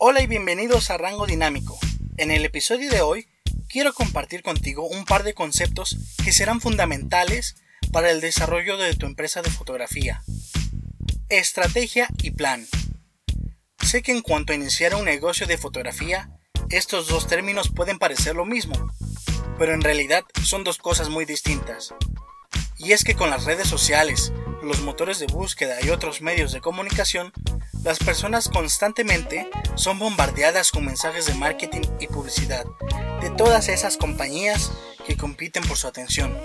Hola y bienvenidos a Rango Dinámico. En el episodio de hoy quiero compartir contigo un par de conceptos que serán fundamentales para el desarrollo de tu empresa de fotografía. Estrategia y plan. Sé que en cuanto a iniciar un negocio de fotografía, estos dos términos pueden parecer lo mismo, pero en realidad son dos cosas muy distintas. Y es que con las redes sociales, los motores de búsqueda y otros medios de comunicación, las personas constantemente son bombardeadas con mensajes de marketing y publicidad de todas esas compañías que compiten por su atención.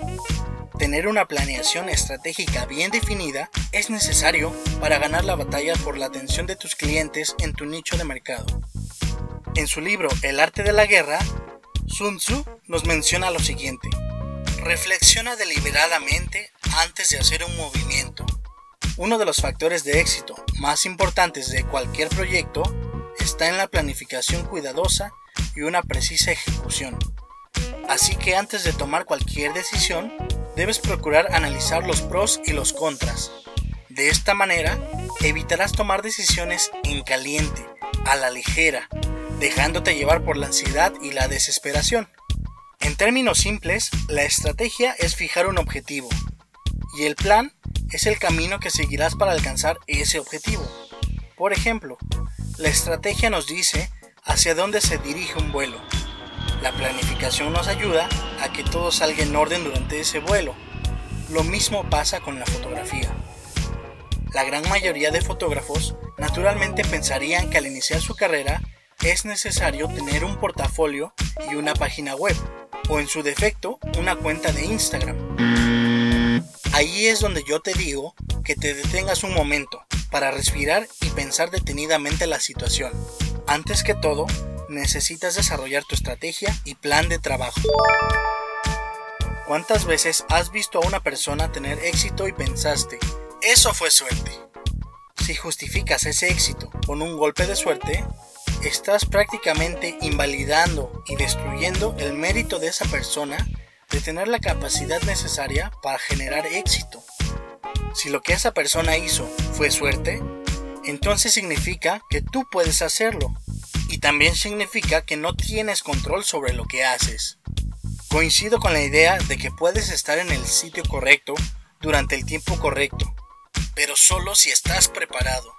Tener una planeación estratégica bien definida es necesario para ganar la batalla por la atención de tus clientes en tu nicho de mercado. En su libro El arte de la guerra, Sun Tzu nos menciona lo siguiente. Reflexiona deliberadamente antes de hacer un movimiento. Uno de los factores de éxito más importantes de cualquier proyecto está en la planificación cuidadosa y una precisa ejecución. Así que antes de tomar cualquier decisión, debes procurar analizar los pros y los contras. De esta manera, evitarás tomar decisiones en caliente, a la ligera, dejándote llevar por la ansiedad y la desesperación. En términos simples, la estrategia es fijar un objetivo y el plan es el camino que seguirás para alcanzar ese objetivo. Por ejemplo, la estrategia nos dice hacia dónde se dirige un vuelo. La planificación nos ayuda a que todo salga en orden durante ese vuelo. Lo mismo pasa con la fotografía. La gran mayoría de fotógrafos naturalmente pensarían que al iniciar su carrera es necesario tener un portafolio y una página web o en su defecto una cuenta de Instagram. Ahí es donde yo te digo que te detengas un momento para respirar y pensar detenidamente la situación. Antes que todo, necesitas desarrollar tu estrategia y plan de trabajo. ¿Cuántas veces has visto a una persona tener éxito y pensaste, eso fue suerte? Si justificas ese éxito con un golpe de suerte, estás prácticamente invalidando y destruyendo el mérito de esa persona de tener la capacidad necesaria para generar éxito. Si lo que esa persona hizo fue suerte, entonces significa que tú puedes hacerlo. Y también significa que no tienes control sobre lo que haces. Coincido con la idea de que puedes estar en el sitio correcto durante el tiempo correcto, pero solo si estás preparado.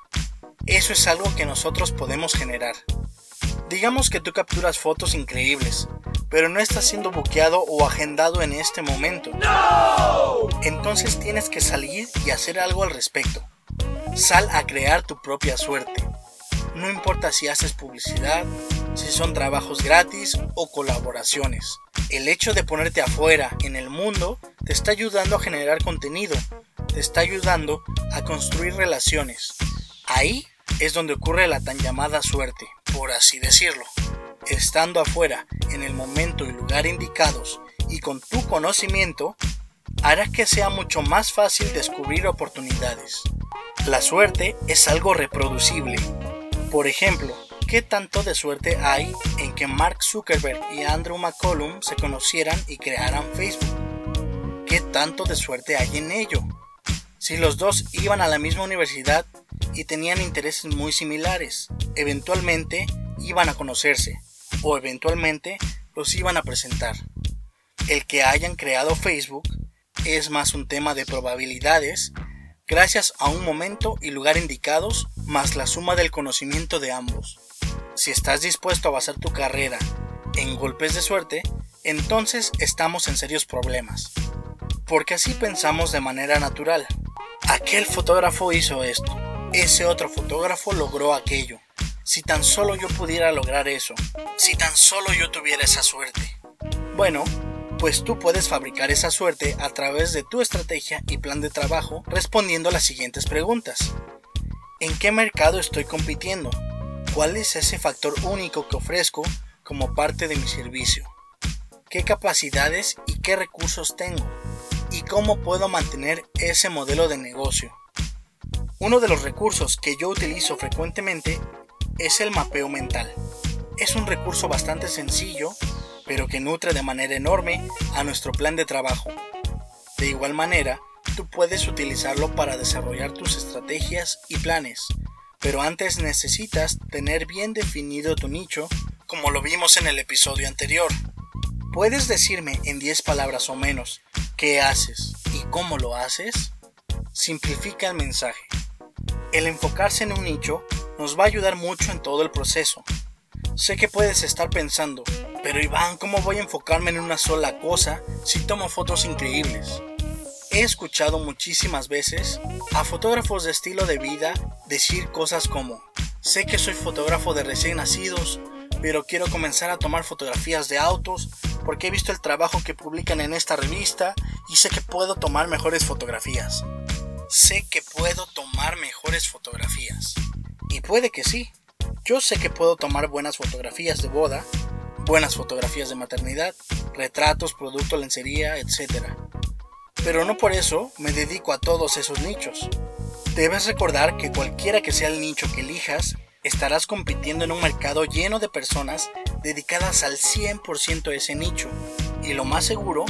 Eso es algo que nosotros podemos generar. Digamos que tú capturas fotos increíbles, pero no estás siendo buqueado o agendado en este momento. Entonces tienes que salir y hacer algo al respecto. Sal a crear tu propia suerte. No importa si haces publicidad, si son trabajos gratis o colaboraciones. El hecho de ponerte afuera en el mundo te está ayudando a generar contenido, te está ayudando a construir relaciones. Ahí es donde ocurre la tan llamada suerte, por así decirlo. Estando afuera, en el momento y lugar indicados y con tu conocimiento, hará que sea mucho más fácil descubrir oportunidades. La suerte es algo reproducible. Por ejemplo, ¿qué tanto de suerte hay en que Mark Zuckerberg y Andrew McCollum se conocieran y crearan Facebook? ¿Qué tanto de suerte hay en ello? Si los dos iban a la misma universidad y tenían intereses muy similares. Eventualmente iban a conocerse o eventualmente los iban a presentar. El que hayan creado Facebook es más un tema de probabilidades gracias a un momento y lugar indicados más la suma del conocimiento de ambos. Si estás dispuesto a basar tu carrera en golpes de suerte, entonces estamos en serios problemas. Porque así pensamos de manera natural. Aquel fotógrafo hizo esto ese otro fotógrafo logró aquello. Si tan solo yo pudiera lograr eso, si tan solo yo tuviera esa suerte. Bueno, pues tú puedes fabricar esa suerte a través de tu estrategia y plan de trabajo respondiendo a las siguientes preguntas. ¿En qué mercado estoy compitiendo? ¿Cuál es ese factor único que ofrezco como parte de mi servicio? ¿Qué capacidades y qué recursos tengo? ¿Y cómo puedo mantener ese modelo de negocio? Uno de los recursos que yo utilizo frecuentemente es el mapeo mental. Es un recurso bastante sencillo, pero que nutre de manera enorme a nuestro plan de trabajo. De igual manera, tú puedes utilizarlo para desarrollar tus estrategias y planes, Pero antes necesitas tener bien definido tu nicho, como lo vimos en el episodio anterior. ¿Puedes decirme en 10 palabras o menos qué haces y cómo lo haces? Simplifica el mensaje. El enfocarse en un nicho nos va a ayudar mucho en todo el proceso. Sé que puedes estar pensando, pero Iván, ¿cómo voy a enfocarme en una sola cosa si tomo fotos increíbles? He escuchado muchísimas veces a fotógrafos de estilo de vida decir cosas como, sé que soy fotógrafo de recién nacidos, pero quiero comenzar a tomar fotografías de autos porque he visto el trabajo que publican en esta revista y sé que puedo tomar mejores fotografías. Sé que puedo tomar mejores fotografías. Y puede que sí. Yo sé que puedo tomar buenas fotografías de boda, buenas fotografías de maternidad, retratos, producto, lencería, etc. Pero no por eso me dedico a todos esos nichos. Debes recordar que cualquiera que sea el nicho que elijas, estarás compitiendo en un mercado lleno de personas dedicadas al 100% a ese nicho. Y lo más seguro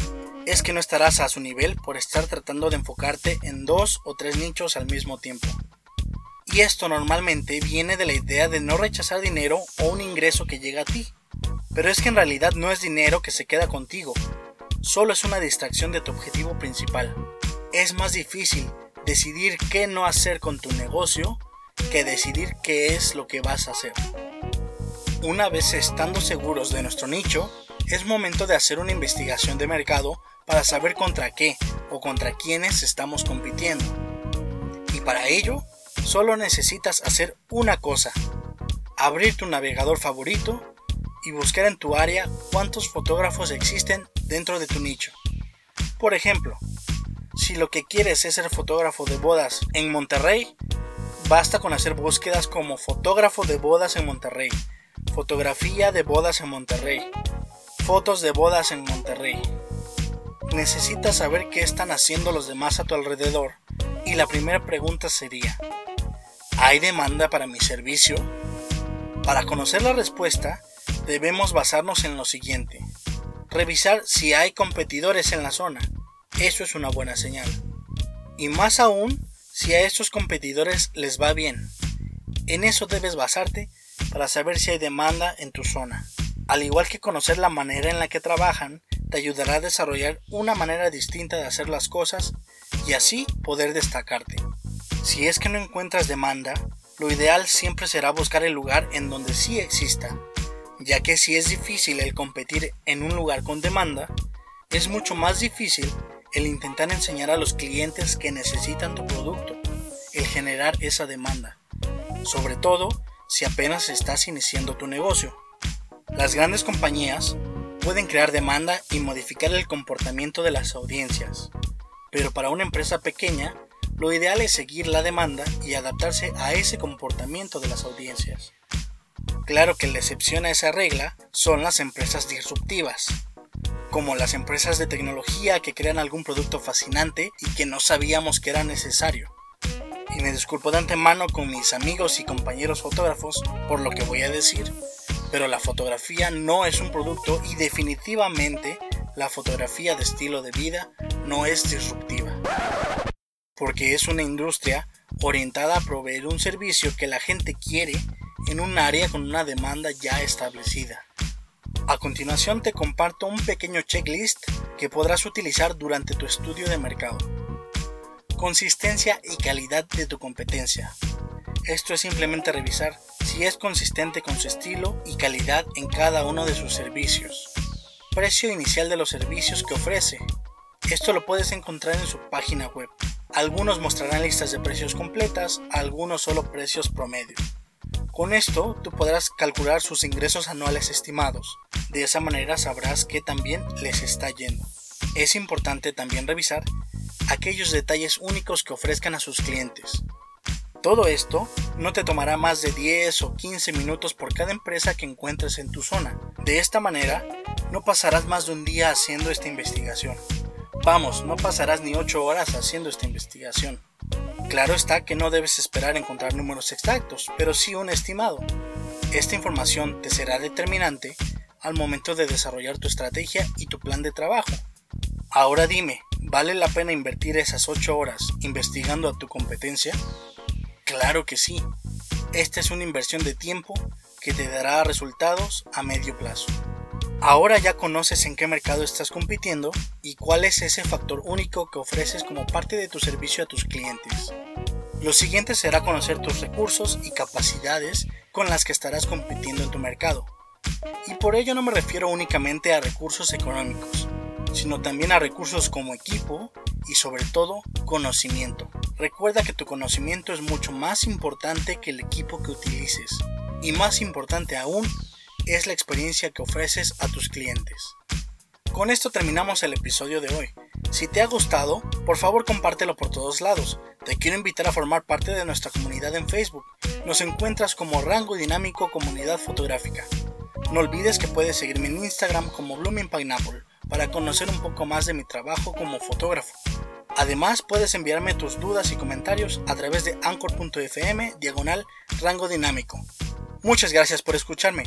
es que no estarás a su nivel por estar tratando de enfocarte en dos o tres nichos al mismo tiempo. Y esto normalmente viene de la idea de no rechazar dinero o un ingreso que llega a ti. Pero es que en realidad no es dinero que se queda contigo, solo es una distracción de tu objetivo principal. Es más difícil decidir qué no hacer con tu negocio que decidir qué es lo que vas a hacer. Una vez estando seguros de nuestro nicho, es momento de hacer una investigación de mercado para saber contra qué o contra quiénes estamos compitiendo. Y para ello, solo necesitas hacer una cosa, abrir tu navegador favorito y buscar en tu área cuántos fotógrafos existen dentro de tu nicho. Por ejemplo, si lo que quieres es ser fotógrafo de bodas en Monterrey, basta con hacer búsquedas como fotógrafo de bodas en Monterrey, fotografía de bodas en Monterrey, fotos de bodas en Monterrey. Necesitas saber qué están haciendo los demás a tu alrededor y la primera pregunta sería, ¿hay demanda para mi servicio? Para conocer la respuesta, debemos basarnos en lo siguiente. Revisar si hay competidores en la zona. Eso es una buena señal. Y más aún si a estos competidores les va bien. En eso debes basarte para saber si hay demanda en tu zona. Al igual que conocer la manera en la que trabajan, te ayudará a desarrollar una manera distinta de hacer las cosas y así poder destacarte. Si es que no encuentras demanda, lo ideal siempre será buscar el lugar en donde sí exista ya que si es difícil el competir en un lugar con demanda, es mucho más difícil el intentar enseñar a los clientes que necesitan tu producto, el generar esa demanda, sobre todo si apenas estás iniciando tu negocio. Las grandes compañías pueden crear demanda y modificar el comportamiento de las audiencias, pero para una empresa pequeña, lo ideal es seguir la demanda y adaptarse a ese comportamiento de las audiencias. Claro que la excepción a esa regla son las empresas disruptivas, como las empresas de tecnología que crean algún producto fascinante y que no sabíamos que era necesario. Y me disculpo de antemano con mis amigos y compañeros fotógrafos por lo que voy a decir, pero la fotografía no es un producto y definitivamente la fotografía de estilo de vida no es disruptiva. Porque es una industria orientada a proveer un servicio que la gente quiere en un área con una demanda ya establecida. A continuación te comparto un pequeño checklist que podrás utilizar durante tu estudio de mercado. Consistencia y calidad de tu competencia. Esto es simplemente revisar si es consistente con su estilo y calidad en cada uno de sus servicios. Precio inicial de los servicios que ofrece. Esto lo puedes encontrar en su página web. Algunos mostrarán listas de precios completas, algunos solo precios promedio. Con esto tú podrás calcular sus ingresos anuales estimados. De esa manera sabrás que también les está yendo. Es importante también revisar aquellos detalles únicos que ofrezcan a sus clientes. Todo esto no te tomará más de 10 o 15 minutos por cada empresa que encuentres en tu zona. De esta manera, no pasarás más de un día haciendo esta investigación. Vamos, no pasarás ni 8 horas haciendo esta investigación. Claro está que no debes esperar encontrar números exactos, pero sí un estimado. Esta información te será determinante al momento de desarrollar tu estrategia y tu plan de trabajo. Ahora dime, ¿vale la pena invertir esas 8 horas investigando a tu competencia? Claro que sí. Esta es una inversión de tiempo que te dará resultados a medio plazo. Ahora ya conoces en qué mercado estás compitiendo y cuál es ese factor único que ofreces como parte de tu servicio a tus clientes. Lo siguiente será conocer tus recursos y capacidades con las que estarás compitiendo en tu mercado. Y por ello no me refiero únicamente a recursos económicos, sino también a recursos como equipo y sobre todo conocimiento. Recuerda que tu conocimiento es mucho más importante que el equipo que utilices y más importante aún es la experiencia que ofreces a tus clientes. Con esto terminamos el episodio de hoy. Si te ha gustado, por favor compártelo por todos lados. Te quiero invitar a formar parte de nuestra comunidad en Facebook. Nos encuentras como Rango Dinámico Comunidad Fotográfica. No olvides que puedes seguirme en Instagram como Blooming Pineapple para conocer un poco más de mi trabajo como fotógrafo. Además, puedes enviarme tus dudas y comentarios a través de anchor.fm diagonal rango dinámico. Muchas gracias por escucharme.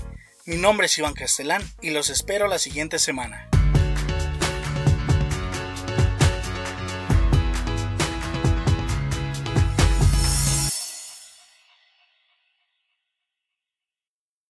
Mi nombre es Iván Castellán y los espero la siguiente semana.